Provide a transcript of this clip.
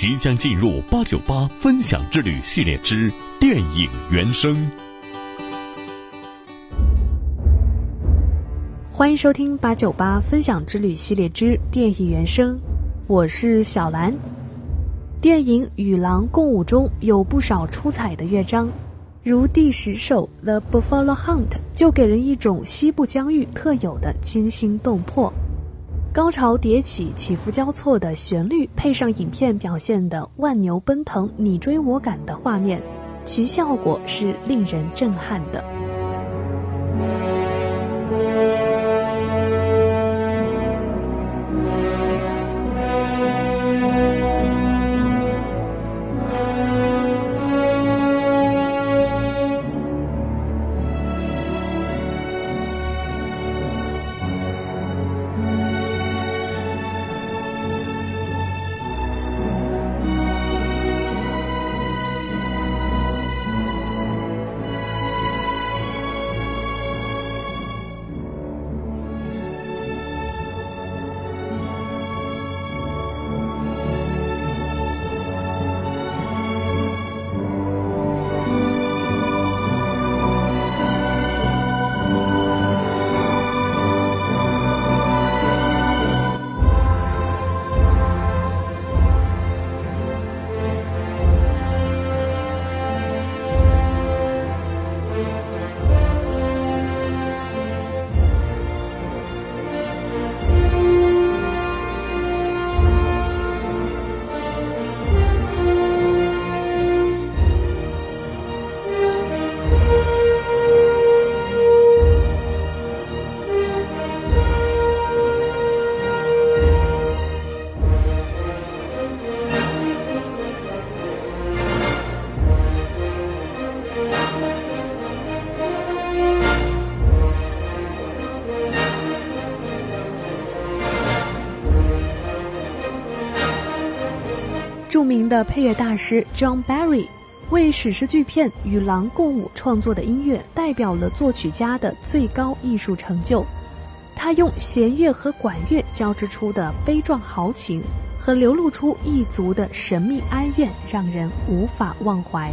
即将进入八九八分享之旅系列之电影原声。欢迎收听八九八分享之旅系列之电影原声，我是小兰。电影《与狼共舞》中有不少出彩的乐章，如第十首《The Buffalo Hunt》就给人一种西部疆域特有的惊心动魄。高潮迭起、起伏交错的旋律，配上影片表现的万牛奔腾、你追我赶的画面，其效果是令人震撼的。著名的配乐大师 John Barry 为史诗巨片《与狼共舞》创作的音乐，代表了作曲家的最高艺术成就。他用弦乐和管乐交织出的悲壮豪情，和流露出异族的神秘哀怨，让人无法忘怀。